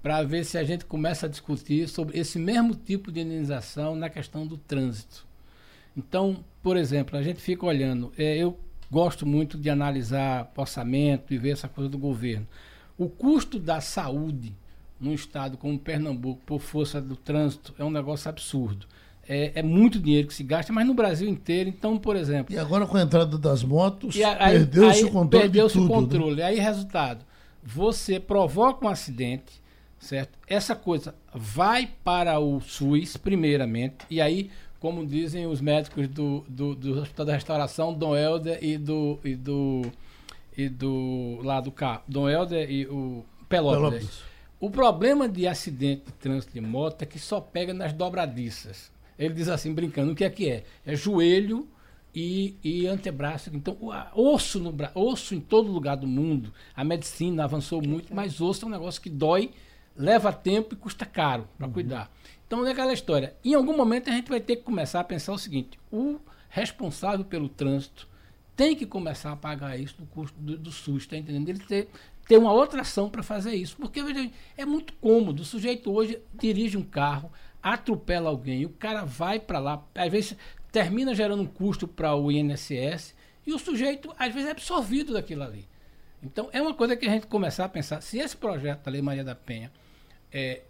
para ver se a gente começa a discutir sobre esse mesmo tipo de indenização na questão do trânsito. Então, por exemplo, a gente fica olhando, é, eu gosto muito de analisar orçamento e ver essa coisa do governo. O custo da saúde num estado como Pernambuco, por força do trânsito, é um negócio absurdo. É, é, muito dinheiro que se gasta, mas no Brasil inteiro. Então, por exemplo. E agora com a entrada das motos, perdeu-se o controle. Perdeu-se o né? controle. Né? Aí, resultado: você provoca um acidente, certo? Essa coisa vai para o SUS, primeiramente, e aí como dizem os médicos do, do, do Hospital da Restauração, Dom Helder e do, e do, e do lá do cá, Dom Helder e o Pelópolis. O problema de acidente de trânsito de moto é que só pega nas dobradiças. Ele diz assim, brincando, o que é que é? É joelho e, e antebraço. Então, o, osso, no, osso em todo lugar do mundo. A medicina avançou muito, mas osso é um negócio que dói, leva tempo e custa caro para uhum. cuidar. Então é aquela história. Em algum momento a gente vai ter que começar a pensar o seguinte: o responsável pelo trânsito tem que começar a pagar isso do custo do, do SUS, tá entendendo? Ele ter, ter uma outra ação para fazer isso. Porque veja, é muito cômodo. O sujeito hoje dirige um carro, atropela alguém, o cara vai para lá, às vezes termina gerando um custo para o INSS e o sujeito às vezes é absorvido daquilo ali. Então é uma coisa que a gente começar a pensar, se esse projeto da Lei Maria da Penha é,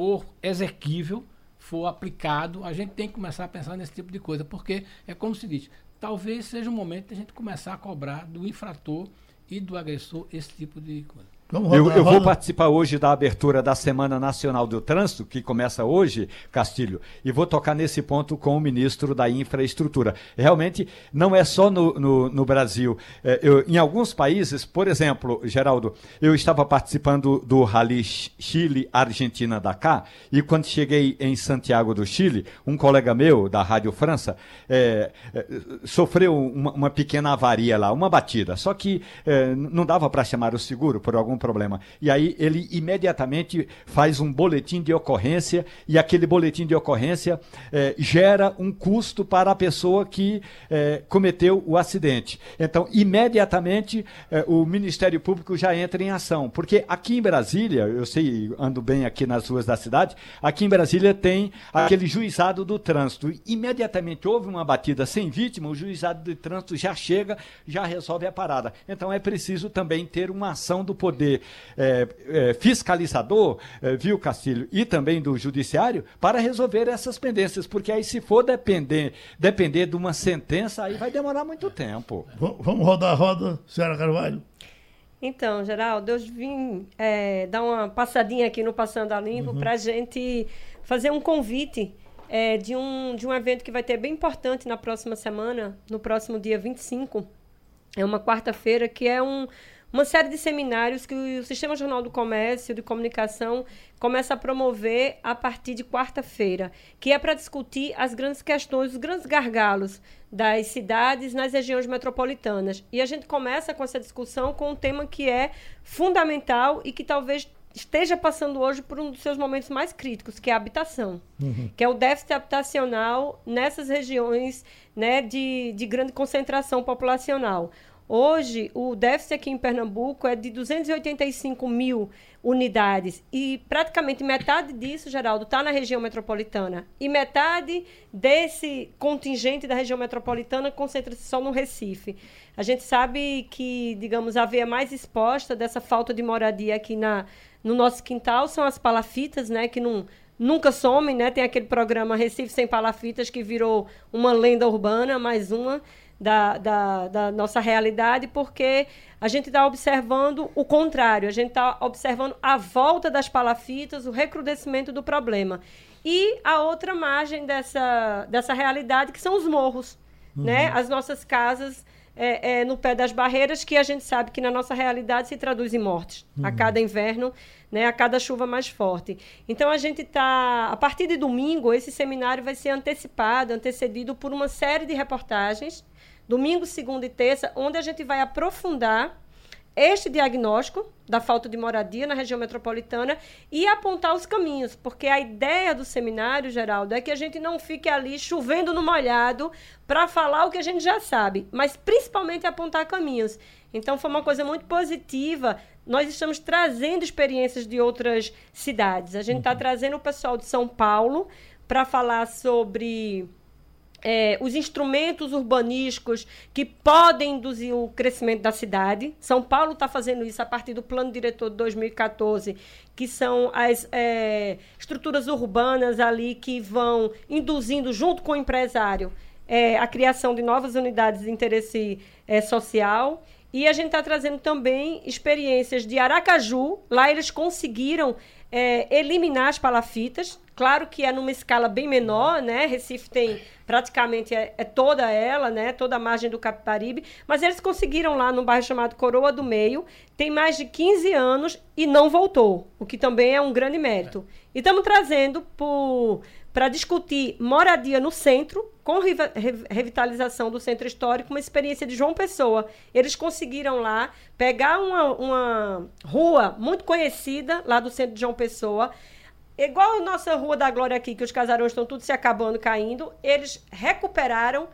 for exequível, for aplicado, a gente tem que começar a pensar nesse tipo de coisa, porque é como se diz, talvez seja o momento de a gente começar a cobrar do infrator e do agressor esse tipo de coisa. Eu, eu vou participar hoje da abertura da Semana Nacional do Trânsito, que começa hoje, Castilho, e vou tocar nesse ponto com o ministro da Infraestrutura. Realmente, não é só no, no, no Brasil. É, eu, em alguns países, por exemplo, Geraldo, eu estava participando do Rally Chile-Argentina-Dakar, e quando cheguei em Santiago do Chile, um colega meu, da Rádio França, é, é, sofreu uma, uma, pequena avaria lá, uma batida. Só que é, não dava para chamar o seguro por algum problema. E aí ele imediatamente faz um boletim de ocorrência e aquele boletim de ocorrência eh, gera um custo para a pessoa que eh, cometeu o acidente. Então, imediatamente eh, o Ministério Público já entra em ação, porque aqui em Brasília, eu sei, ando bem aqui nas ruas da cidade, aqui em Brasília tem aquele juizado do trânsito. Imediatamente houve uma batida sem vítima, o juizado do trânsito já chega, já resolve a parada. Então é preciso também ter uma ação do poder é, é, fiscalizador, é, viu, Castilho, e também do judiciário, para resolver essas pendências, porque aí se for depender, depender de uma sentença, aí vai demorar muito tempo. Vamos rodar a roda, senhora Carvalho. Então, Geraldo, eu vim é, dar uma passadinha aqui no Passando a Limpo uhum. para a gente fazer um convite é, de, um, de um evento que vai ter bem importante na próxima semana, no próximo dia 25. É uma quarta-feira, que é um, uma série de seminários que o Sistema Jornal do Comércio de Comunicação começa a promover a partir de quarta-feira, que é para discutir as grandes questões, os grandes gargalos das cidades nas regiões metropolitanas. E a gente começa com essa discussão com um tema que é fundamental e que talvez esteja passando hoje por um dos seus momentos mais críticos, que é a habitação, uhum. que é o déficit habitacional nessas regiões né, de, de grande concentração populacional. Hoje, o déficit aqui em Pernambuco é de 285 mil unidades e praticamente metade disso, Geraldo, está na região metropolitana. E metade desse contingente da região metropolitana concentra-se só no Recife. A gente sabe que, digamos, a veia mais exposta dessa falta de moradia aqui na, no nosso quintal são as palafitas, né, que não nunca somem, né? Tem aquele programa Recife sem palafitas que virou uma lenda urbana, mais uma da, da, da nossa realidade, porque a gente está observando o contrário, a gente está observando a volta das palafitas, o recrudescimento do problema. E a outra margem dessa, dessa realidade, que são os morros, uhum. né? As nossas casas é, é, no pé das barreiras, que a gente sabe que na nossa realidade se traduz em mortes uhum. a cada inverno, né, a cada chuva mais forte. Então a gente está, a partir de domingo, esse seminário vai ser antecipado, antecedido por uma série de reportagens, domingo, segunda e terça, onde a gente vai aprofundar este diagnóstico da falta de moradia na região metropolitana e apontar os caminhos, porque a ideia do seminário, Geraldo, é que a gente não fique ali chovendo no molhado para falar o que a gente já sabe, mas principalmente apontar caminhos. Então foi uma coisa muito positiva. Nós estamos trazendo experiências de outras cidades. A gente está uhum. trazendo o pessoal de São Paulo para falar sobre é, os instrumentos urbanísticos que podem induzir o crescimento da cidade. São Paulo está fazendo isso a partir do plano diretor de 2014, que são as é, estruturas urbanas ali que vão induzindo, junto com o empresário, é, a criação de novas unidades de interesse é, social. E a gente está trazendo também experiências de Aracaju. Lá eles conseguiram é, eliminar as palafitas. Claro que é numa escala bem menor, né? Recife tem praticamente é, é, toda ela, né? Toda a margem do Capibaribe. Mas eles conseguiram lá no bairro chamado Coroa do Meio. Tem mais de 15 anos e não voltou, o que também é um grande mérito. E estamos trazendo para discutir moradia no centro, com revitalização do centro histórico, uma experiência de João Pessoa. Eles conseguiram lá pegar uma, uma rua muito conhecida lá do centro de João Pessoa, igual a nossa Rua da Glória aqui, que os casarões estão tudo se acabando, caindo, eles recuperaram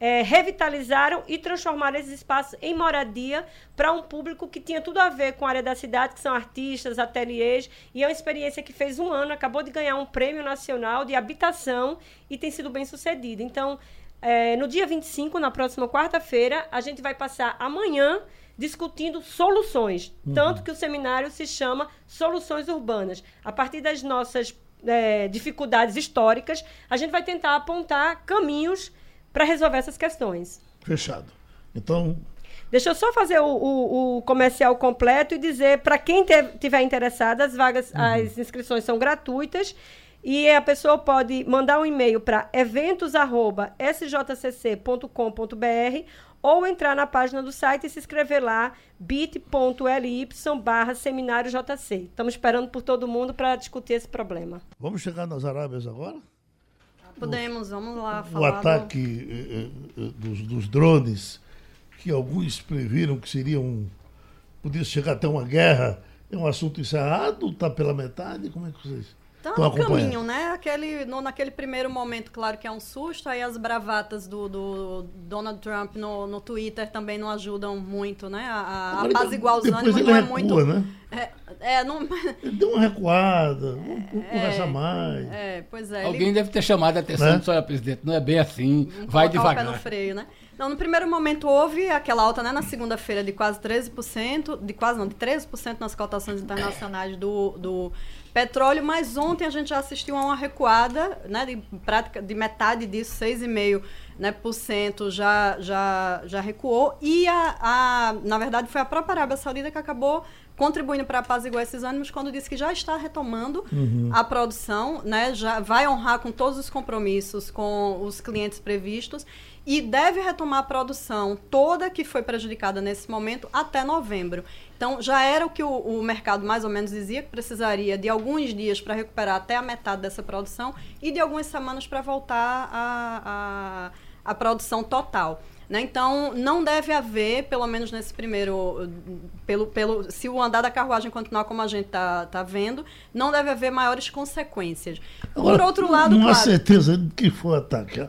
é, revitalizaram e transformaram esses espaços em moradia para um público que tinha tudo a ver com a área da cidade, que são artistas, ateliês, e é uma experiência que fez um ano, acabou de ganhar um prêmio nacional de habitação e tem sido bem sucedida. Então, é, no dia 25, na próxima quarta-feira, a gente vai passar amanhã discutindo soluções. Uhum. Tanto que o seminário se chama Soluções Urbanas. A partir das nossas é, dificuldades históricas, a gente vai tentar apontar caminhos para resolver essas questões. Fechado. Então. Deixa eu só fazer o, o, o comercial completo e dizer para quem tiver interessado, as vagas, uhum. as inscrições são gratuitas e a pessoa pode mandar um e-mail para eventos@sjcc.com.br ou entrar na página do site e se inscrever lá, bit.ly barra seminário JC. Estamos esperando por todo mundo para discutir esse problema. Vamos chegar nas Arábias agora? Podemos, vamos lá falar. O ataque do... Eh, eh, dos, dos, drones, que alguns previram que seria um. podia chegar até uma guerra, é um assunto encerrado? Está pela metade? Como é que vocês. Tá no caminho, né? Aquele, no, naquele primeiro momento, claro que é um susto, aí as bravatas do, do Donald Trump no, no Twitter também não ajudam muito, né? A, a apaziguar os ânimos não é muito. Né? É, é, não... Ele deu uma recuada, um pouco é, mais. É, pois é. Alguém ele... deve ter chamado a atenção né? senhor presidente, não é bem assim, vai devagar. O pé no freio, né? Não, no primeiro momento houve aquela alta, né, na segunda-feira de quase 13%, de quase não, de 13% nas cotações internacionais do, do petróleo, mas ontem a gente já assistiu a uma recuada, né, de prática de metade disso, 6,5%, né, por cento já, já, já recuou e a, a, na verdade foi a própria Arábia Saudita que acabou contribuindo para apaziguar esses ânimos quando disse que já está retomando uhum. a produção, né, já vai honrar com todos os compromissos com os clientes previstos e deve retomar a produção toda que foi prejudicada nesse momento até novembro. Então, já era o que o, o mercado mais ou menos dizia, que precisaria de alguns dias para recuperar até a metade dessa produção e de algumas semanas para voltar a, a, a produção total. Né? Então, não deve haver, pelo menos nesse primeiro, pelo, pelo, se o andar da carruagem continuar como a gente está tá vendo, não deve haver maiores consequências. Agora, Por outro lado, não claro, há certeza de que foi o ataque.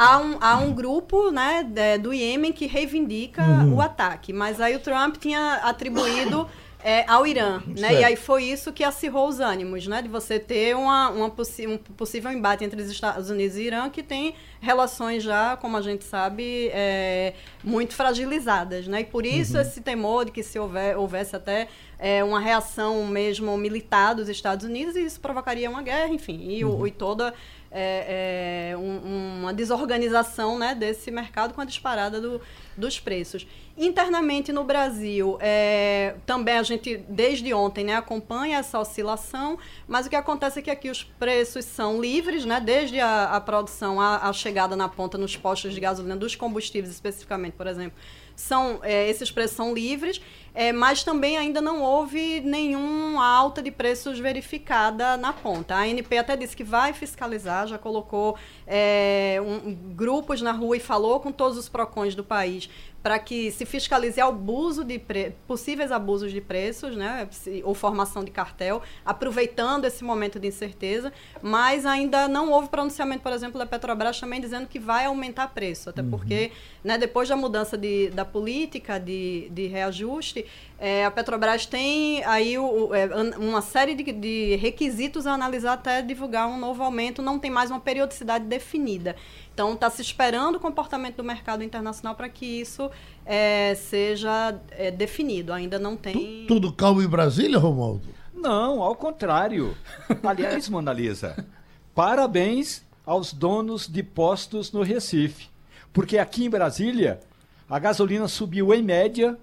Há um, há um grupo né, do Iêmen que reivindica uhum. o ataque, mas aí o Trump tinha atribuído é, ao Irã, né? E aí foi isso que acirrou os ânimos, né? De você ter uma, uma um possível embate entre os Estados Unidos e Irã que tem relações já, como a gente sabe, é, muito fragilizadas, né? E por isso uhum. esse temor de que se houver, houvesse até é, uma reação mesmo militar dos Estados Unidos isso provocaria uma guerra, enfim, e, uhum. o, e toda é, é, um, uma desorganização né, desse mercado com a disparada do, dos preços. Internamente no Brasil, é, também a gente, desde ontem, né, acompanha essa oscilação, mas o que acontece é que aqui os preços são livres, né, desde a, a produção, a, a chegada na ponta nos postos de gasolina, dos combustíveis especificamente, por exemplo, são é, esses preços são livres, é, mas também ainda não houve nenhuma alta de preços verificada na ponta. A ANP até disse que vai fiscalizar, já colocou é, um, grupos na rua e falou com todos os PROCONs do país para que se fiscalize abuso de pre... possíveis abusos de preços, né, ou formação de cartel, aproveitando esse momento de incerteza, mas ainda não houve pronunciamento, por exemplo, da Petrobras também dizendo que vai aumentar preço, até uhum. porque, né, depois da mudança de, da política de, de reajuste, é, a Petrobras tem aí o, é, uma série de, de requisitos a analisar até divulgar um novo aumento, não tem mais uma periodicidade definida. Então, está se esperando o comportamento do mercado internacional para que isso é, seja é, definido. Ainda não tem. Tudo calmo em Brasília, Romualdo? Não, ao contrário. Aliás, Mona Lisa, parabéns aos donos de postos no Recife. Porque aqui em Brasília, a gasolina subiu em média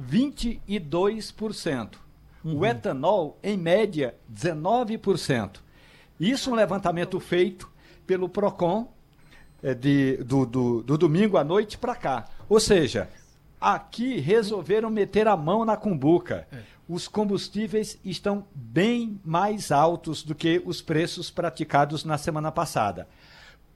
22%. Uhum. O etanol, em média, 19%. Isso é um levantamento feito pelo PROCON é, de, do, do, do domingo à noite para cá. Ou seja, aqui resolveram meter a mão na cumbuca. É. Os combustíveis estão bem mais altos do que os preços praticados na semana passada.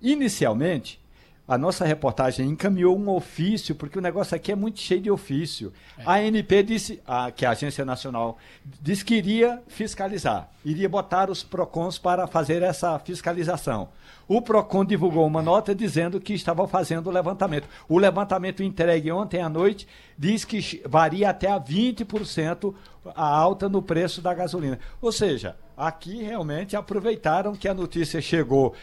Inicialmente, a nossa reportagem encaminhou um ofício, porque o negócio aqui é muito cheio de ofício. É. A ANP disse, a, que é a Agência Nacional, disse que iria fiscalizar, iria botar os PROCONs para fazer essa fiscalização. O PROCON divulgou uma nota dizendo que estava fazendo o levantamento. O levantamento entregue ontem à noite diz que varia até a 20% a alta no preço da gasolina. Ou seja, aqui realmente aproveitaram que a notícia chegou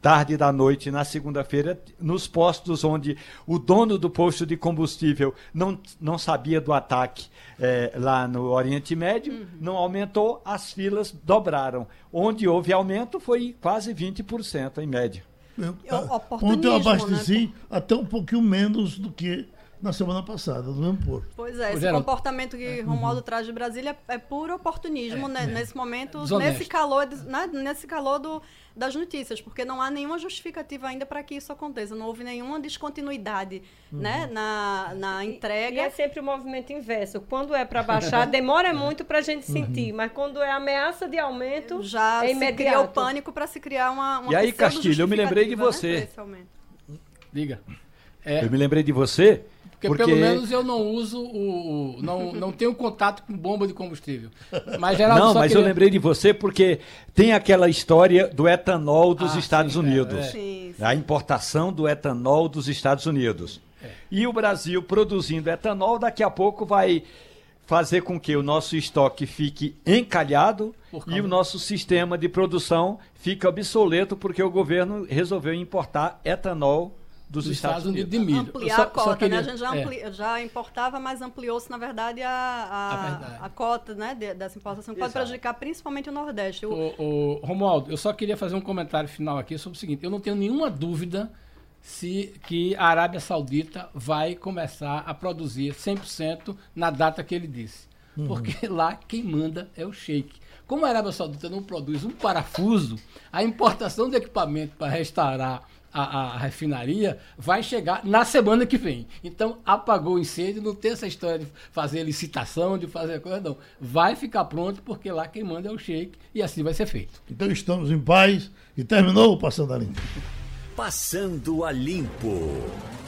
tarde da noite na segunda-feira nos postos onde o dono do posto de combustível não, não sabia do ataque é, lá no Oriente Médio, uhum. não aumentou, as filas dobraram. Onde houve aumento foi quase 20% em média. Eu, ontem eu abasteci né? até um pouquinho menos do que na semana passada, do mesmo porto. Pois é, esse comportamento que Romualdo uhum. traz de Brasília é puro oportunismo é, né, é. nesse momento, Desonesto. nesse calor, né, nesse calor do, das notícias, porque não há nenhuma justificativa ainda para que isso aconteça. Não houve nenhuma descontinuidade uhum. né, na, na entrega. E, e, é sempre o um movimento inverso. Quando é para baixar, demora muito para a gente uhum. sentir, mas quando é ameaça de aumento, já é imediato. cria o pânico para se criar uma, uma E aí, Castilho, eu me lembrei de você. Né, Diga. É... Eu me lembrei de você porque, porque, pelo menos eu não uso o. não, não tenho contato com bomba de combustível. Mas Geraldo, Não, mas queria... eu lembrei de você porque tem aquela história do etanol dos ah, Estados sim, Unidos. É, sim, sim. A importação do etanol dos Estados Unidos. É. E o Brasil produzindo etanol, daqui a pouco vai fazer com que o nosso estoque fique encalhado e o nosso sistema de produção fique obsoleto porque o governo resolveu importar etanol dos, dos Estados, Estados, Unidos. de milho. Ampliar só, a cota, queria... né? A gente já, é. ampli... é. já importava, mas ampliou-se, na verdade, a, a, a, a cota né, de, dessa importação, que pode prejudicar principalmente o Nordeste. O... O, o, Romualdo, eu só queria fazer um comentário final aqui sobre o seguinte: eu não tenho nenhuma dúvida se que a Arábia Saudita vai começar a produzir 100% na data que ele disse. Uhum. Porque lá quem manda é o sheik. Como a Arábia Saudita não produz um parafuso, a importação de equipamento para restaurar a, a, refinaria vai chegar na semana que vem. Então, apagou o incêndio, não tem essa história de fazer licitação, de fazer coisa, não. Vai ficar pronto, porque lá quem manda é o Sheik e assim vai ser feito. Então, estamos em paz e terminou o Passando a Limpo. Passando a Limpo.